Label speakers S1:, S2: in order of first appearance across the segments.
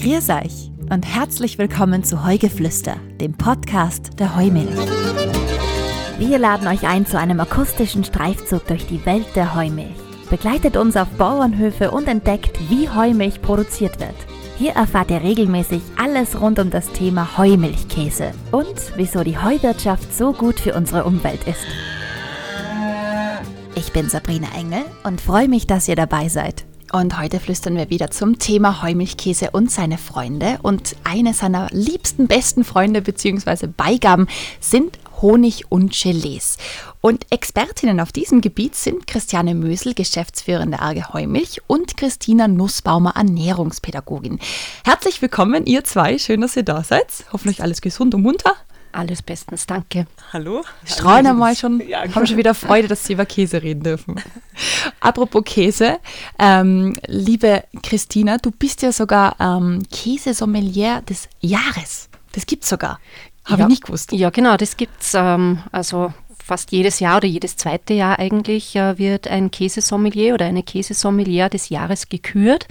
S1: Grüß euch und herzlich willkommen zu Heugeflüster, dem Podcast der Heumilch. Wir laden euch ein zu einem akustischen Streifzug durch die Welt der Heumilch. Begleitet uns auf Bauernhöfe und entdeckt, wie Heumilch produziert wird. Hier erfahrt ihr regelmäßig alles rund um das Thema Heumilchkäse und wieso die Heuwirtschaft so gut für unsere Umwelt ist. Ich bin Sabrina Engel und freue mich, dass ihr dabei seid. Und heute flüstern wir wieder zum Thema Heumilchkäse und seine Freunde. Und eine seiner liebsten, besten Freunde bzw. Beigaben sind Honig und Gelees. Und Expertinnen auf diesem Gebiet sind Christiane Mösel, Geschäftsführerin der Arge Heumilch und Christina Nussbaumer, Ernährungspädagogin. Herzlich willkommen, ihr zwei. Schön, dass ihr da seid. Hoffentlich alles gesund und munter.
S2: Alles bestens, danke.
S3: Hallo.
S1: Strahlen einmal schon, ja, haben schon wieder Freude, dass Sie über Käse reden dürfen. Apropos Käse, ähm, liebe Christina, du bist ja sogar ähm, Käsesommelier des Jahres. Das gibt es sogar. Habe
S2: ja,
S1: ich nicht gewusst.
S2: Ja, genau, das gibt es. Ähm, also fast jedes Jahr oder jedes zweite Jahr eigentlich äh, wird ein Käsesommelier oder eine Käsesommelier des Jahres gekürt.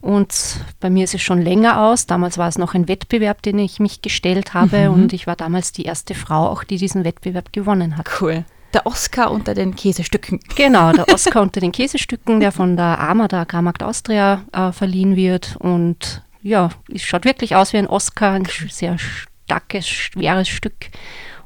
S2: Und bei mir ist es schon länger aus. Damals war es noch ein Wettbewerb, den ich mich gestellt habe. Mhm. Und ich war damals die erste Frau, auch die diesen Wettbewerb gewonnen hat.
S1: Cool. Der Oscar unter den Käsestücken.
S2: Genau, der Oscar unter den Käsestücken, der von der AMA, der Agrarmarkt Austria, äh, verliehen wird. Und ja, es schaut wirklich aus wie ein Oscar, ein sehr starkes, schweres Stück.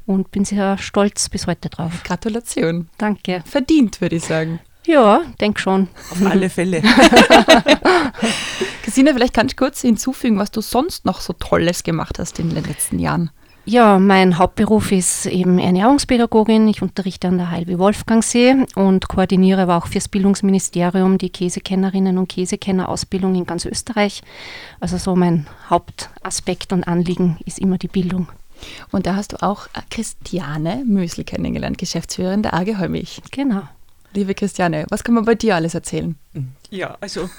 S2: Und bin sehr stolz bis heute drauf.
S1: Gratulation.
S2: Danke.
S1: Verdient, würde ich sagen.
S2: Ja, denk schon.
S3: Auf alle Fälle.
S1: Christina, vielleicht kannst du kurz hinzufügen, was du sonst noch so Tolles gemacht hast in den letzten Jahren.
S2: Ja, mein Hauptberuf ist eben Ernährungspädagogin. Ich unterrichte an der Heilwi Wolfgangsee und koordiniere aber auch fürs Bildungsministerium die Käsekennerinnen und Käsekennerausbildung in ganz Österreich. Also so mein Hauptaspekt und Anliegen ist immer die Bildung.
S1: Und da hast du auch Christiane Mösel kennengelernt, Geschäftsführerin der AG Heumilch.
S2: Genau.
S1: Liebe Christiane, was kann man bei dir alles erzählen?
S3: Ja, also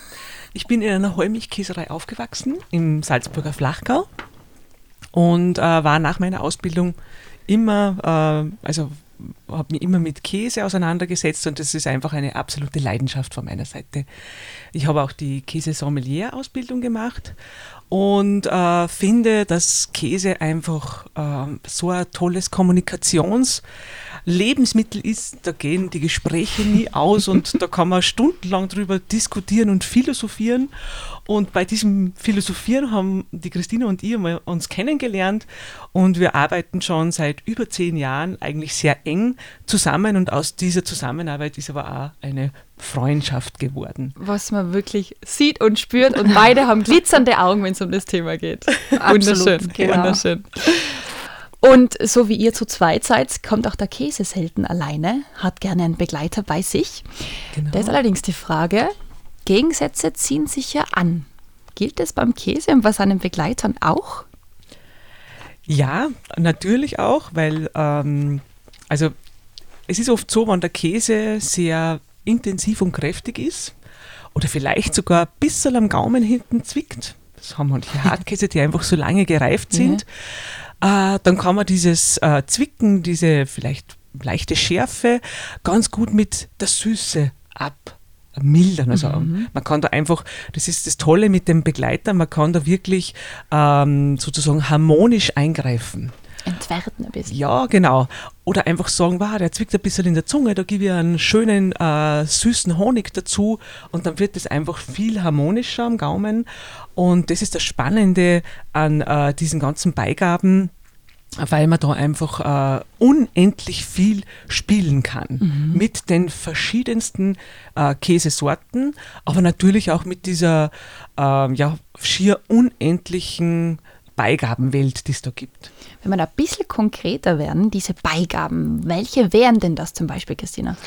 S3: ich bin in einer Heumilchkäserei aufgewachsen im Salzburger Flachgau und äh, war nach meiner Ausbildung immer, äh, also habe mich immer mit Käse auseinandergesetzt und das ist einfach eine absolute Leidenschaft von meiner Seite. Ich habe auch die Käse-Sommelier-Ausbildung gemacht und äh, finde, dass Käse einfach äh, so ein tolles Kommunikationslebensmittel ist. Da gehen die Gespräche nie aus und da kann man stundenlang drüber diskutieren und philosophieren. Und bei diesem Philosophieren haben die Christina und ich uns kennengelernt und wir arbeiten schon seit über zehn Jahren eigentlich sehr eng zusammen und aus dieser Zusammenarbeit ist aber auch eine Freundschaft geworden.
S1: Was man wirklich sieht und spürt und beide haben glitzernde Augen, wenn es um das Thema geht. Wunderschön, genau. wunderschön. Und so wie ihr zu zweit seid, kommt auch der Käse selten alleine, hat gerne einen Begleiter bei sich. Genau. Da ist allerdings die Frage, Gegensätze ziehen sich ja an. Gilt das beim Käse und bei seinen Begleitern auch?
S3: Ja, natürlich auch, weil ähm, also es ist oft so, wenn der Käse sehr intensiv und kräftig ist oder vielleicht sogar ein bisschen am Gaumen hinten zwickt, das haben manche Hartkäse, die einfach so lange gereift sind. Äh, dann kann man dieses äh, Zwicken, diese vielleicht leichte Schärfe ganz gut mit der Süße ab mildern. Also mhm. man kann da einfach, das ist das Tolle mit dem Begleiter, man kann da wirklich ähm, sozusagen harmonisch eingreifen.
S1: Entwerten ein bisschen.
S3: Ja, genau. Oder einfach sagen, wow, der zwickt ein bisschen in der Zunge, da gebe ich einen schönen, äh, süßen Honig dazu und dann wird es einfach viel harmonischer am Gaumen. Und das ist das Spannende an äh, diesen ganzen Beigaben, weil man da einfach äh, unendlich viel spielen kann mhm. mit den verschiedensten äh, Käsesorten, aber natürlich auch mit dieser äh, ja, schier unendlichen Beigabenwelt, die es da gibt.
S1: Wenn wir da ein bisschen konkreter werden, diese Beigaben, welche wären denn das zum Beispiel, Christina?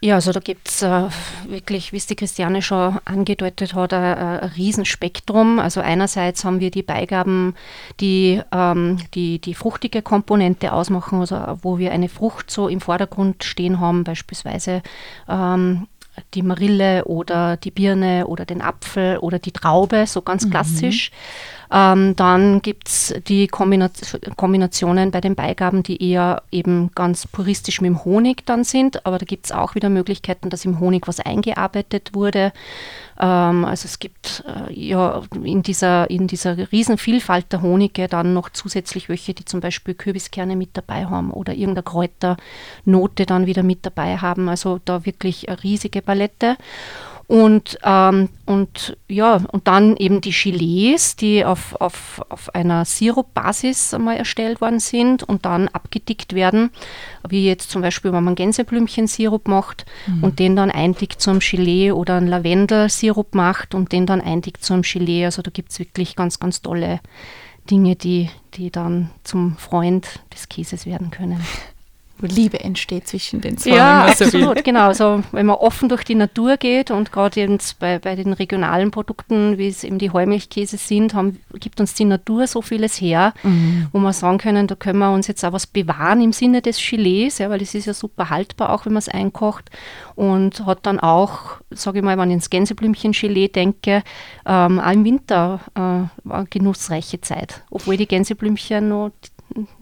S2: Ja, also da gibt es äh, wirklich, wie es die Christiane schon angedeutet hat, ein, ein Riesenspektrum. Also einerseits haben wir die Beigaben, die, ähm, die die fruchtige Komponente ausmachen, also wo wir eine Frucht so im Vordergrund stehen haben, beispielsweise ähm, die Marille oder die Birne oder den Apfel oder die Traube, so ganz mhm. Ähm, dann gibt es die Kombinationen bei den Beigaben, die eher eben ganz puristisch mit dem Honig dann sind, aber da gibt es auch wieder Möglichkeiten, dass im Honig was eingearbeitet wurde. Ähm, also es gibt äh, ja in dieser, in dieser Riesenvielfalt der Honige dann noch zusätzlich welche, die zum Beispiel Kürbiskerne mit dabei haben oder irgendeine Kräuternote dann wieder mit dabei haben. Also da wirklich eine riesige Palette. Und, ähm, und ja, und dann eben die Gelees, die auf, auf, auf einer Sirupbasis einmal erstellt worden sind und dann abgedickt werden, wie jetzt zum Beispiel, wenn man Gänseblümchensirup macht mhm. und den dann eindickt zum Gelee oder einen Lavendelsirup macht und den dann eindickt zum Gelee. Also da gibt es wirklich ganz, ganz tolle Dinge, die, die dann zum Freund des Käses werden können
S1: Liebe entsteht zwischen den zwei.
S2: Ja, absolut, genau. Also wenn man offen durch die Natur geht und gerade jetzt bei, bei den regionalen Produkten, wie es eben die Heumilchkäse sind, haben, gibt uns die Natur so vieles her, mhm. wo wir sagen können, da können wir uns jetzt auch was bewahren im Sinne des Gelees, ja, weil es ist ja super haltbar, auch wenn man es einkocht und hat dann auch, sage ich mal, wenn ich ins Gänseblümchen-Gelee denke, ähm, auch im Winter äh, eine genussreiche Zeit, obwohl die Gänseblümchen noch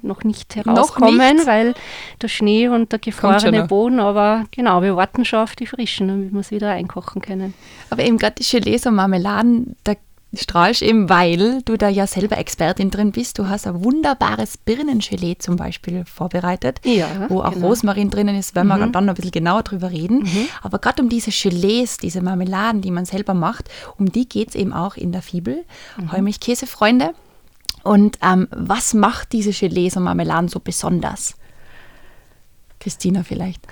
S2: noch nicht herauskommen, noch nicht. weil der Schnee und der gefrorene Boden, aber genau, wir warten schon auf die frischen, damit wir es wieder einkochen können.
S1: Aber eben gerade die Gelees und Marmeladen, da strahlst eben, weil du da ja selber Expertin drin bist. Du hast ein wunderbares Birnengelee zum Beispiel vorbereitet, ja, wo auch genau. Rosmarin drinnen ist, wenn mhm. wir dann noch ein bisschen genauer drüber reden. Mhm. Aber gerade um diese Gelees, diese Marmeladen, die man selber macht, um die geht es eben auch in der Fibel. Mhm. Heumilchkäsefreunde. Und ähm, was macht diese Gelees und Marmeladen so besonders? Christina vielleicht.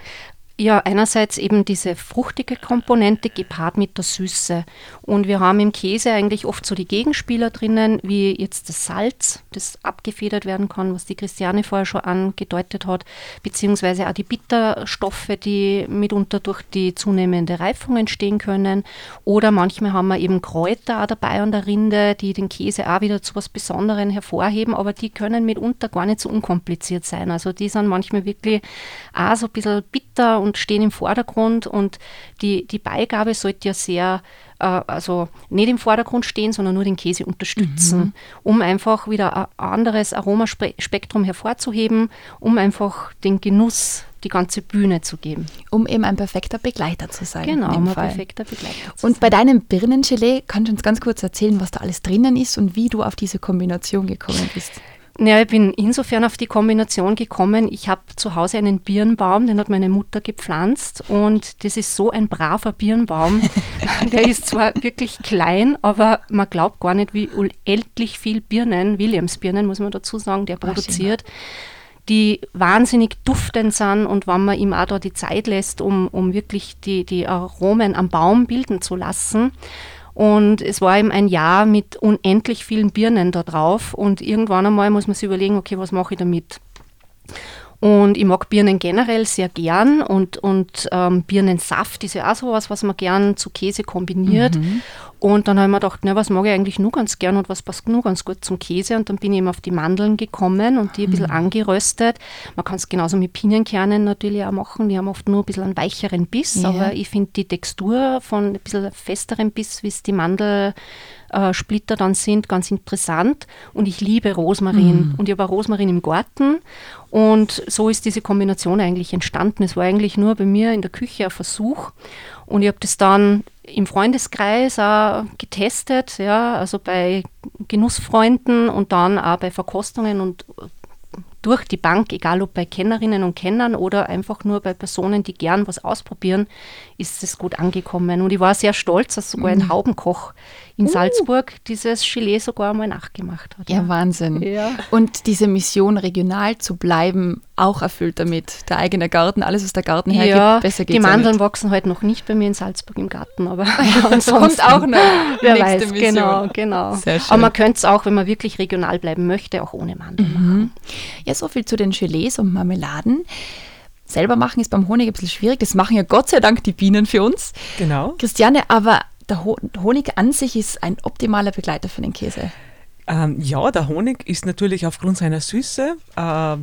S2: Ja, einerseits eben diese fruchtige Komponente gepaart mit der Süße. Und wir haben im Käse eigentlich oft so die Gegenspieler drinnen, wie jetzt das Salz, das abgefedert werden kann, was die Christiane vorher schon angedeutet hat, beziehungsweise auch die Bitterstoffe, die mitunter durch die zunehmende Reifung entstehen können. Oder manchmal haben wir eben Kräuter auch dabei an der Rinde, die den Käse auch wieder zu was Besonderem hervorheben, aber die können mitunter gar nicht so unkompliziert sein. Also die sind manchmal wirklich auch so ein bisschen bitter und stehen im Vordergrund und die, die Beigabe sollte ja sehr, äh, also nicht im Vordergrund stehen, sondern nur den Käse unterstützen, mhm. um einfach wieder ein anderes Aromaspektrum hervorzuheben, um einfach den Genuss die ganze Bühne zu geben.
S1: Um eben ein perfekter Begleiter zu sein.
S2: Genau, um ein perfekter Begleiter
S1: zu Und sein. bei deinem Birnengelee kannst du uns ganz kurz erzählen, was da alles drinnen ist und wie du auf diese Kombination gekommen bist.
S2: Ja, ich bin insofern auf die Kombination gekommen. Ich habe zu Hause einen Birnbaum, den hat meine Mutter gepflanzt und das ist so ein braver Birnbaum. Der ist zwar wirklich klein, aber man glaubt gar nicht, wie unendlich viel Birnen, Williamsbirnen muss man dazu sagen, der produziert. die wahnsinnig duftend sind und wenn man ihm auch da die Zeit lässt, um, um wirklich die, die Aromen am Baum bilden zu lassen, und es war eben ein Jahr mit unendlich vielen Birnen da drauf. Und irgendwann einmal muss man sich überlegen, okay, was mache ich damit? Und ich mag Birnen generell sehr gern und, und ähm, Birnensaft ist ja auch so was, was man gern zu Käse kombiniert. Mhm. Und dann habe ich mir gedacht, na, was mag ich eigentlich nur ganz gern und was passt nur ganz gut zum Käse. Und dann bin ich eben auf die Mandeln gekommen und die ein bisschen mhm. angeröstet. Man kann es genauso mit Pinienkernen natürlich auch machen. Die haben oft nur ein bisschen einen weicheren Biss, ja. aber ich finde die Textur von ein bisschen festerem Biss, wie es die Mandel äh, Splitter dann sind, ganz interessant. Und ich liebe Rosmarin. Mhm. Und ich habe auch Rosmarin im Garten. Und so ist diese Kombination eigentlich entstanden. Es war eigentlich nur bei mir in der Küche ein Versuch. Und ich habe das dann im Freundeskreis auch getestet, ja, also bei Genussfreunden und dann auch bei Verkostungen und durch die Bank, egal ob bei Kennerinnen und Kennern oder einfach nur bei Personen, die gern was ausprobieren, ist es gut angekommen. Und ich war sehr stolz, dass sogar ein mhm. Haubenkoch in uh. Salzburg dieses Gelee sogar einmal nachgemacht hat.
S1: Ja, ja. Wahnsinn. Ja. Und diese Mission, regional zu bleiben, auch erfüllt damit. Der eigene Garten, alles, was der Garten hergibt,
S2: ja, besser geht Die Mandeln wachsen heute halt noch nicht bei mir in Salzburg im Garten, aber
S1: das kommt auch noch.
S2: Wer weiß, Mission. genau, genau. Aber man könnte es auch, wenn man wirklich regional bleiben möchte, auch ohne Mandeln mhm. machen.
S1: Ja, so viel zu den Gelees und Marmeladen. Selber machen ist beim Honig ein bisschen schwierig. Das machen ja Gott sei Dank die Bienen für uns.
S3: Genau.
S1: Christiane, aber der Honig an sich ist ein optimaler Begleiter für den Käse.
S3: Ähm, ja, der Honig ist natürlich aufgrund seiner Süße äh,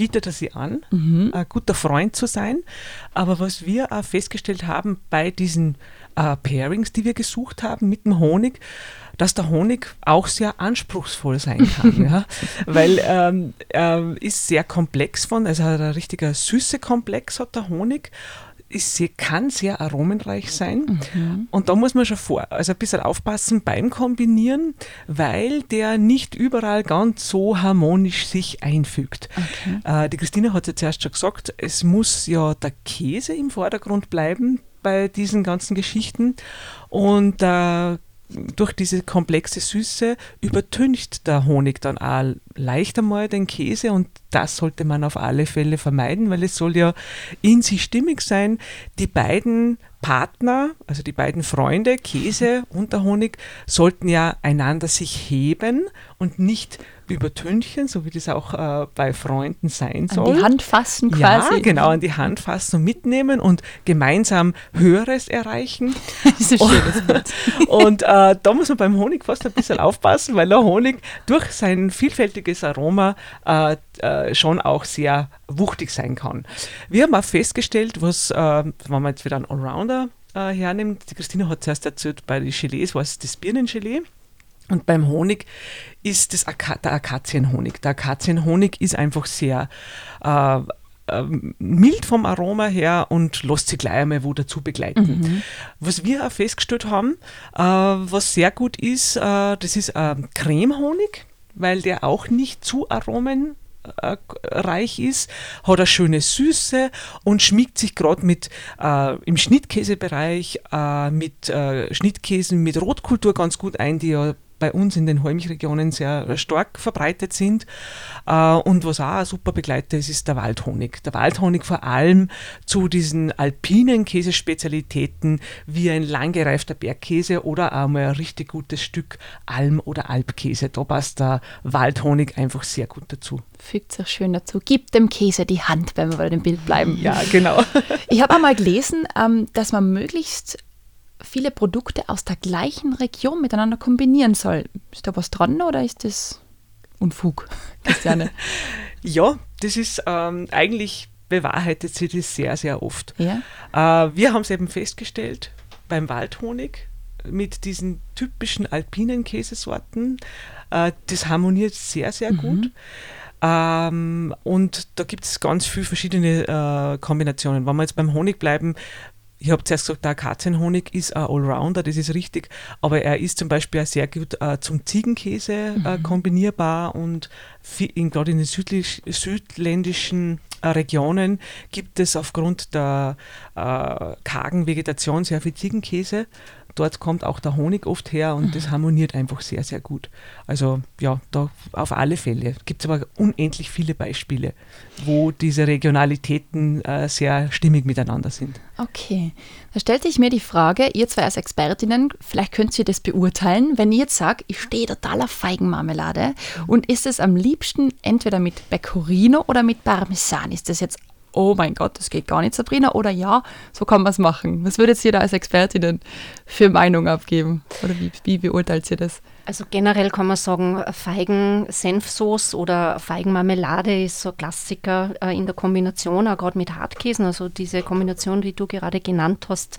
S3: bietet er sie an, mhm. ein guter Freund zu sein. Aber was wir auch festgestellt haben bei diesen äh, Pairings, die wir gesucht haben mit dem Honig, dass der Honig auch sehr anspruchsvoll sein kann, ja? weil ähm, äh, ist sehr komplex von, also hat ein richtiger süße Komplex hat der Honig ist, kann sehr aromenreich sein. Mhm. Und da muss man schon vor, also ein bisschen aufpassen beim Kombinieren, weil der nicht überall ganz so harmonisch sich einfügt. Okay. Äh, die Christine hat ja zuerst schon gesagt, es muss ja der Käse im Vordergrund bleiben bei diesen ganzen Geschichten. Und äh, durch diese komplexe Süße übertüncht der Honig dann auch leicht einmal den Käse und das sollte man auf alle Fälle vermeiden, weil es soll ja in sich stimmig sein. Die beiden Partner, also die beiden Freunde, Käse und der Honig, sollten ja einander sich heben und nicht übertünchen, so wie das auch äh, bei Freunden sein soll.
S1: An die Hand fassen quasi.
S3: Ja, genau, an die Hand fassen und mitnehmen und gemeinsam Höheres erreichen. das ist ein schönes Bild. Und äh, da muss man beim Honig fast ein bisschen aufpassen, weil der Honig durch sein vielfältiges Aroma äh, äh schon auch sehr wuchtig sein kann. Wir haben auch festgestellt, was, äh, wenn man jetzt wieder einen Allrounder äh, hernimmt, die Christina hat zuerst erzählt, bei den Gelees war es das Birnengelee. Und beim Honig ist das Aka der Akazienhonig. Der Akazienhonig ist einfach sehr äh, äh, mild vom Aroma her und lässt sich gleich einmal wo dazu begleiten. Mhm. Was wir auch festgestellt haben, äh, was sehr gut ist, äh, das ist Cremehonig, weil der auch nicht zu Aromen reich ist, hat eine schöne Süße und schmiegt sich gerade mit äh, im Schnittkäsebereich äh, mit äh, Schnittkäsen mit Rotkultur ganz gut ein, die ja bei uns in den Holmich-Regionen sehr stark verbreitet sind. Äh, und was auch ein super Begleiter ist, ist der Waldhonig. Der Waldhonig vor allem zu diesen alpinen Käsespezialitäten wie ein langgereifter Bergkäse oder auch mal ein richtig gutes Stück Alm- oder Alpkäse. Da passt der Waldhonig einfach sehr gut dazu.
S1: Fügt sich schön dazu. Gib dem Käse die Hand, wenn wir bei dem Bild bleiben.
S3: Ja, genau.
S1: Ich habe einmal gelesen, ähm, dass man möglichst viele Produkte aus der gleichen Region miteinander kombinieren soll. Ist da was dran oder ist das Unfug, Christiane?
S3: ja, das ist ähm, eigentlich bewahrheitet sich das sehr, sehr oft.
S1: Ja?
S3: Äh, wir haben es eben festgestellt beim Waldhonig mit diesen typischen alpinen Käsesorten. Äh, das harmoniert sehr, sehr mhm. gut. Ähm, und da gibt es ganz viele verschiedene äh, Kombinationen. Wenn wir jetzt beim Honig bleiben, ich habe zuerst gesagt, der Katzenhonig ist ein Allrounder, das ist richtig, aber er ist zum Beispiel auch sehr gut äh, zum Ziegenkäse äh, mhm. kombinierbar und gerade in den südlich, südländischen äh, Regionen gibt es aufgrund der äh, kargen Vegetation sehr viel Ziegenkäse dort kommt auch der Honig oft her und mhm. das harmoniert einfach sehr, sehr gut. Also ja, da auf alle Fälle. Gibt es aber unendlich viele Beispiele, wo diese Regionalitäten äh, sehr stimmig miteinander sind.
S1: Okay, da stellt sich mir die Frage, ihr zwei als Expertinnen, vielleicht könnt ihr das beurteilen, wenn ihr jetzt sagt, ich stehe total auf Feigenmarmelade mhm. und ist es am liebsten entweder mit Pecorino oder mit Parmesan? Ist das jetzt oh mein Gott, das geht gar nicht, Sabrina, oder ja, so kann man es machen. Was würdet ihr da als Expertinnen für Meinung abgeben? Oder wie, wie beurteilt ihr das?
S2: Also generell kann man sagen, Feigen-Senfsoße oder Feigenmarmelade ist so ein Klassiker äh, in der Kombination, auch gerade mit Hartkäsen. Also diese Kombination, die du gerade genannt hast,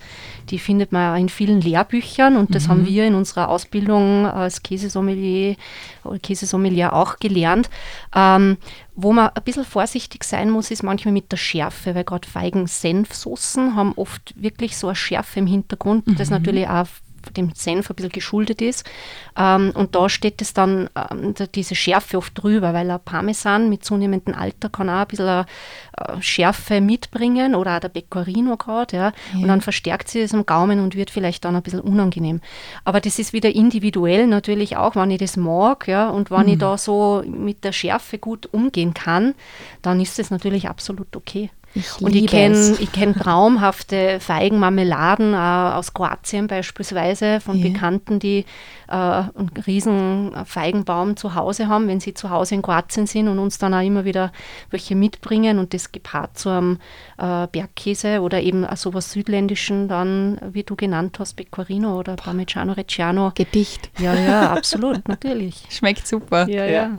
S2: die findet man in vielen Lehrbüchern und das mhm. haben wir in unserer Ausbildung als Käsesommelier oder Käsesommelier auch gelernt. Ähm, wo man ein bisschen vorsichtig sein muss, ist manchmal mit der Schärfe, weil gerade Feigen-Senfsoßen haben oft wirklich so eine Schärfe im Hintergrund, mhm. das natürlich auch dem Senf ein bisschen geschuldet ist. Ähm, und da steht es dann ähm, diese Schärfe oft drüber, weil ein Parmesan mit zunehmendem Alter kann auch ein bisschen äh, Schärfe mitbringen oder auch der Pecorino gerade. Ja. ja. Und dann verstärkt sie es am Gaumen und wird vielleicht dann ein bisschen unangenehm. Aber das ist wieder individuell natürlich auch, wenn ich das mag ja, und wenn mhm. ich da so mit der Schärfe gut umgehen kann, dann ist es natürlich absolut okay. Ich und ich kenne kenn traumhafte Feigenmarmeladen äh, aus Kroatien beispielsweise von ja. Bekannten, die äh, einen riesen Feigenbaum zu Hause haben, wenn sie zu Hause in Kroatien sind und uns dann auch immer wieder welche mitbringen und das gepaart zu einem äh, Bergkäse oder eben sowas Südländischen dann, wie du genannt hast, Pecorino oder Parmigiano Reggiano.
S1: Gedicht.
S2: Ja, ja, absolut, natürlich.
S1: Schmeckt super.
S2: Ja, ja, ja.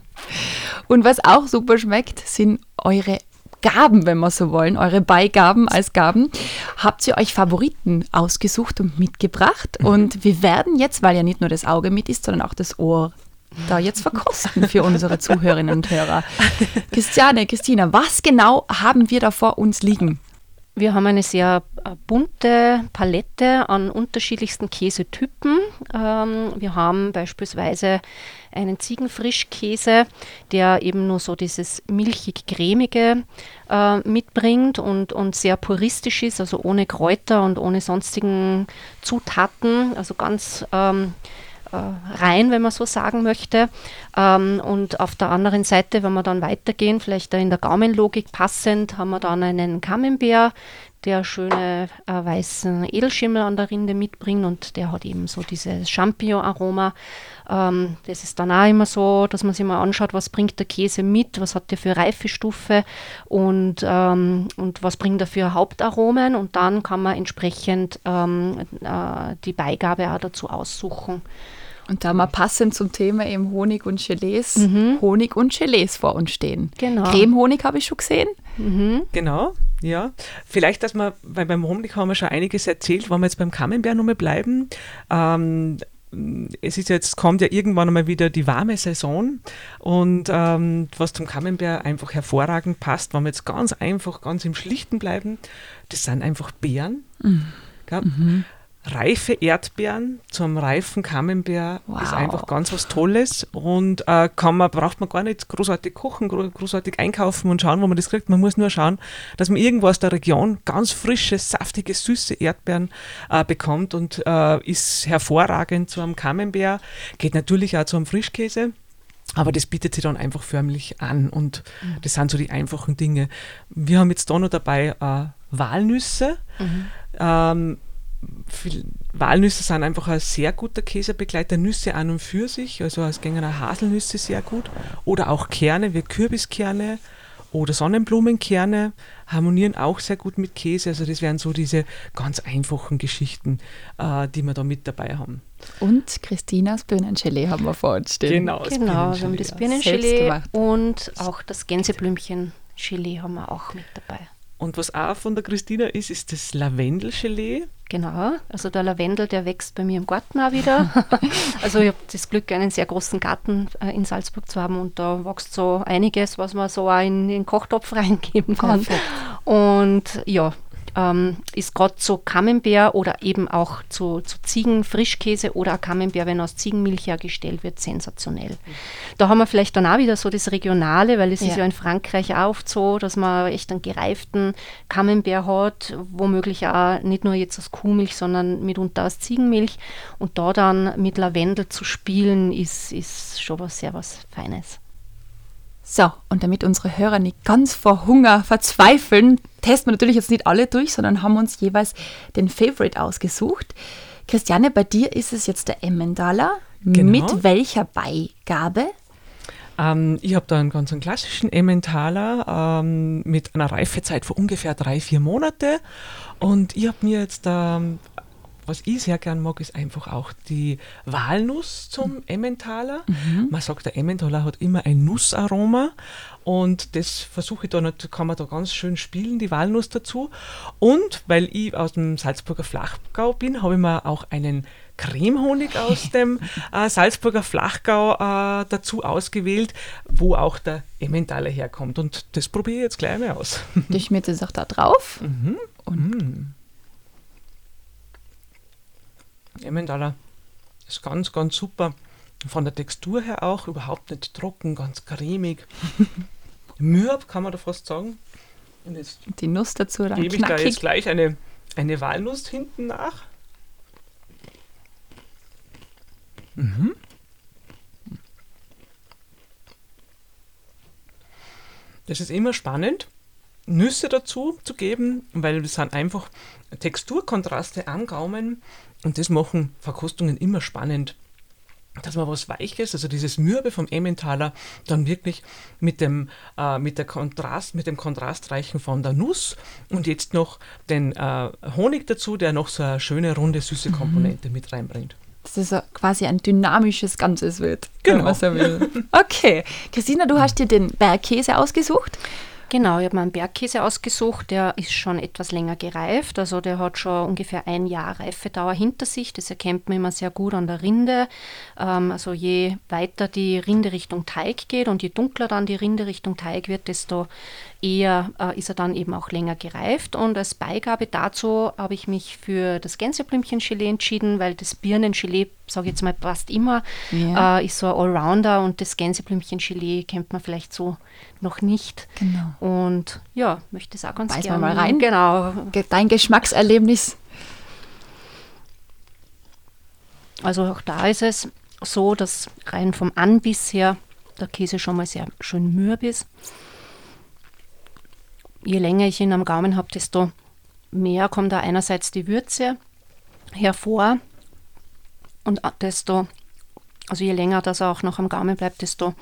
S1: Und was auch super schmeckt, sind eure Gaben, wenn wir so wollen, eure Beigaben als Gaben, habt ihr euch Favoriten ausgesucht und mitgebracht. Mhm. Und wir werden jetzt, weil ja nicht nur das Auge mit ist, sondern auch das Ohr da jetzt verkosten für unsere Zuhörerinnen und Hörer. Christiane, Christina, was genau haben wir da vor uns liegen?
S2: Wir haben eine sehr bunte Palette an unterschiedlichsten Käsetypen. Ähm, wir haben beispielsweise einen Ziegenfrischkäse, der eben nur so dieses milchig-cremige äh, mitbringt und, und sehr puristisch ist, also ohne Kräuter und ohne sonstigen Zutaten, also ganz ähm, äh, rein, wenn man so sagen möchte. Ähm, und auf der anderen Seite, wenn wir dann weitergehen, vielleicht in der Gaumenlogik passend, haben wir dann einen Camembert, der schöne äh, weißen Edelschimmel an der Rinde mitbringt und der hat eben so dieses Champignon-Aroma. Ähm, das ist dann auch immer so, dass man sich mal anschaut, was bringt der Käse mit, was hat der für Reifestufe und, ähm, und was bringt er für Hauptaromen und dann kann man entsprechend ähm, äh, die Beigabe auch dazu aussuchen.
S1: Und da mal passend zum Thema eben Honig und Gelees, mhm. Honig und Gelees vor uns stehen. Genau. Cremehonig habe ich schon gesehen.
S3: Mhm. Genau, ja. Vielleicht, dass wir, weil beim Honig haben wir schon einiges erzählt, wollen wir jetzt beim Camembert nochmal bleiben. Ähm, es ist jetzt, kommt ja irgendwann einmal wieder die warme Saison und ähm, was zum Camembert einfach hervorragend passt, wenn wir jetzt ganz einfach, ganz im Schlichten bleiben, das sind einfach Beeren. Mhm. Reife Erdbeeren zum reifen Camembert wow. ist einfach ganz was Tolles und äh, kann man, braucht man gar nicht großartig kochen, großartig einkaufen und schauen, wo man das kriegt. Man muss nur schauen, dass man irgendwo aus der Region ganz frische, saftige, süße Erdbeeren äh, bekommt und äh, ist hervorragend zu einem Camembert. Geht natürlich auch zu einem Frischkäse. Aber das bietet sich dann einfach förmlich an und mhm. das sind so die einfachen Dinge. Wir haben jetzt da noch dabei äh, Walnüsse. Mhm. Ähm, Walnüsse sind einfach ein sehr guter Käsebegleiter, Nüsse an und für sich, also es gängen auch Haselnüsse sehr gut oder auch Kerne wie Kürbiskerne oder Sonnenblumenkerne harmonieren auch sehr gut mit Käse. Also das wären so diese ganz einfachen Geschichten, äh, die wir da mit dabei haben.
S1: Und Christinas Birnengelee haben wir vor uns stehen.
S2: Genau, das genau wir haben das Birnengelee und auch das Gänseblümchen-Gelee haben wir auch mit dabei.
S3: Und was auch von der Christina ist, ist das Lavendelgelee.
S2: Genau, also der Lavendel, der wächst bei mir im Garten auch wieder. also ich habe das Glück, einen sehr großen Garten äh, in Salzburg zu haben und da wächst so einiges, was man so auch in, den Kochtopf reingeben kann. Perfekt. Und ja, ähm, ist gerade zu Camembert oder eben auch zu, zu Ziegenfrischkäse oder Camembert, wenn aus Ziegenmilch hergestellt wird, sensationell. Da haben wir vielleicht dann auch wieder so das Regionale, weil es ja. ist ja in Frankreich auch oft so, dass man echt einen gereiften Camembert hat, womöglich auch nicht nur jetzt aus Kuhmilch, sondern mitunter aus Ziegenmilch. Und da dann mit Lavendel zu spielen, ist, ist schon was sehr was Feines.
S1: So, und damit unsere Hörer nicht ganz vor Hunger verzweifeln, testen wir natürlich jetzt nicht alle durch, sondern haben uns jeweils den Favorite ausgesucht. Christiane, bei dir ist es jetzt der Emmentaler. Genau. Mit welcher Beigabe?
S3: Ähm, ich habe da einen ganz klassischen Emmentaler ähm, mit einer Reifezeit von ungefähr drei, vier Monate. Und ich habe mir jetzt ähm, was ich sehr gern mag, ist einfach auch die Walnuss zum Emmentaler. Mhm. Man sagt, der Emmentaler hat immer ein Nussaroma und das versuche ich da nicht, kann man da ganz schön spielen, die Walnuss dazu. Und weil ich aus dem Salzburger Flachgau bin, habe ich mir auch einen Cremehonig aus dem äh, Salzburger Flachgau äh, dazu ausgewählt, wo auch der Emmentaler herkommt. Und das probiere ich jetzt gleich mal aus.
S1: Ich mir das auch da drauf. Mhm. Und mhm.
S3: Emmentaler ist ganz, ganz super. Von der Textur her auch überhaupt nicht trocken, ganz cremig. Mürb kann man da fast sagen.
S1: Und jetzt die Nuss dazu
S3: dann gebe ich da jetzt gleich eine, eine Walnuss hinten nach. Mhm. Das ist immer spannend, Nüsse dazu zu geben, weil das sind einfach Texturkontraste am Gaumen, und das machen Verkostungen immer spannend, dass man was Weiches, also dieses Mürbe vom Emmentaler, dann wirklich mit dem, äh, mit der Kontrast, mit dem Kontrastreichen von der Nuss und jetzt noch den äh, Honig dazu, der noch so eine schöne, runde, süße mhm. Komponente mhm. mit reinbringt.
S1: Das ist quasi ein dynamisches Ganzes wird, genau. wenn man so will. Okay, Christina, du hast dir den Bergkäse ausgesucht.
S2: Genau, ich habe mir einen Bergkäse ausgesucht, der ist schon etwas länger gereift, also der hat schon ungefähr ein Jahr Reifedauer hinter sich. Das erkennt man immer sehr gut an der Rinde. Ähm, also je weiter die Rinde Richtung Teig geht und je dunkler dann die Rinde Richtung Teig wird, desto eher äh, ist er dann eben auch länger gereift. Und als Beigabe dazu habe ich mich für das Gänseblümchen-Gelee entschieden, weil das Birnengelee, sage ich jetzt mal, passt immer, ja. äh, ist so ein Allrounder und das Gänseblümchen-Gelee kennt man vielleicht so noch nicht.
S1: Genau.
S2: Und ja, möchte es auch ganz
S1: Beiß
S2: gerne.
S1: mal rein.
S2: Genau.
S1: Dein Geschmackserlebnis.
S2: Also auch da ist es so, dass rein vom Anbiss her der Käse schon mal sehr schön mürb ist je länger ich ihn am Gaumen habe, desto mehr kommt da einerseits die Würze hervor und desto, also je länger das auch noch am Gaumen bleibt, desto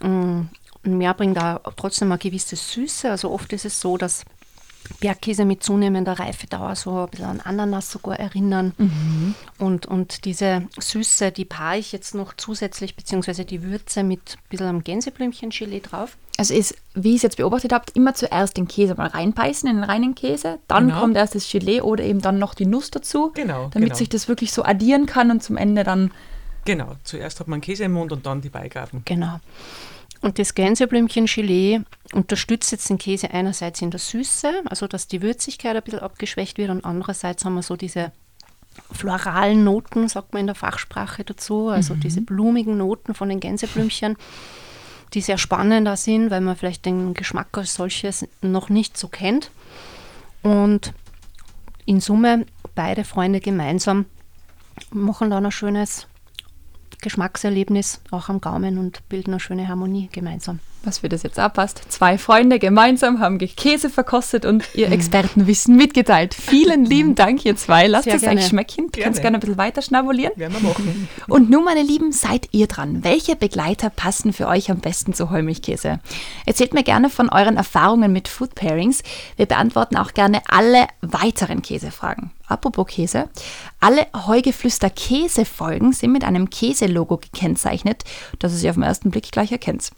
S2: mm, mehr bringt da trotzdem eine gewisse Süße. Also oft ist es so, dass Bergkäse mit zunehmender Reifedauer so ein bisschen an Ananas sogar erinnern. Mhm. Und, und diese Süße, die paare ich jetzt noch zusätzlich, beziehungsweise die Würze mit ein bisschen am Gänseblümchen-Gelee drauf.
S1: Also ist, wie ihr es jetzt beobachtet habt, immer zuerst den Käse mal reinbeißen, in den reinen Käse, dann genau. kommt erst das Gelee oder eben dann noch die Nuss dazu,
S3: genau,
S1: damit
S3: genau.
S1: sich das wirklich so addieren kann und zum Ende dann...
S3: Genau, zuerst hat man Käse im Mund und dann die Beigaben.
S2: Genau. Und das Gänseblümchen-Gelee unterstützt jetzt den Käse einerseits in der Süße, also dass die Würzigkeit ein bisschen abgeschwächt wird und andererseits haben wir so diese floralen Noten, sagt man in der Fachsprache dazu, also mhm. diese blumigen Noten von den Gänseblümchen, die sehr spannender sind, weil man vielleicht den Geschmack als solches noch nicht so kennt. Und in Summe beide Freunde gemeinsam machen dann ein schönes Geschmackserlebnis auch am Gaumen und bilden eine schöne Harmonie gemeinsam.
S1: Was für das jetzt abpasst. Zwei Freunde gemeinsam haben Käse verkostet und ihr. Expertenwissen mitgeteilt. Vielen lieben Dank, ihr zwei. Lasst Sehr es gerne. euch schmecken. Du kannst gerne ein bisschen weiter schnabulieren.
S3: Werden wir machen.
S1: Und nun, meine Lieben, seid ihr dran. Welche Begleiter passen für euch am besten zu Heumilchkäse? Erzählt mir gerne von euren Erfahrungen mit Food Pairings. Wir beantworten auch gerne alle weiteren Käsefragen. Apropos Käse. Alle Heugeflüster Käsefolgen sind mit einem Käselogo gekennzeichnet, das ihr auf den ersten Blick gleich erkennt.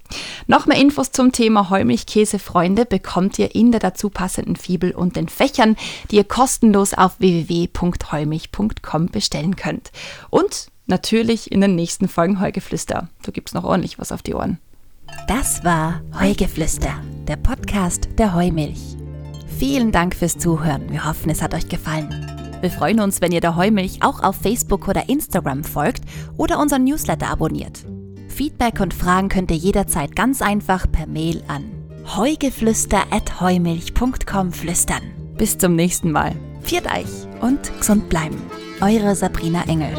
S1: Noch mehr Infos zum Thema Heumilchkäse, Freunde, bekommt ihr in der dazu passenden Fibel und den Fächern, die ihr kostenlos auf www.heumilch.com bestellen könnt. Und natürlich in den nächsten Folgen Heugeflüster. Da gibt es noch ordentlich was auf die Ohren. Das war Heugeflüster, der Podcast der Heumilch. Vielen Dank fürs Zuhören. Wir hoffen, es hat euch gefallen. Wir freuen uns, wenn ihr der Heumilch auch auf Facebook oder Instagram folgt oder unseren Newsletter abonniert. Feedback und Fragen könnt ihr jederzeit ganz einfach per Mail an heugeflüster.heumilch.com flüstern. Bis zum nächsten Mal. Viert euch und gesund bleiben. Eure Sabrina Engel.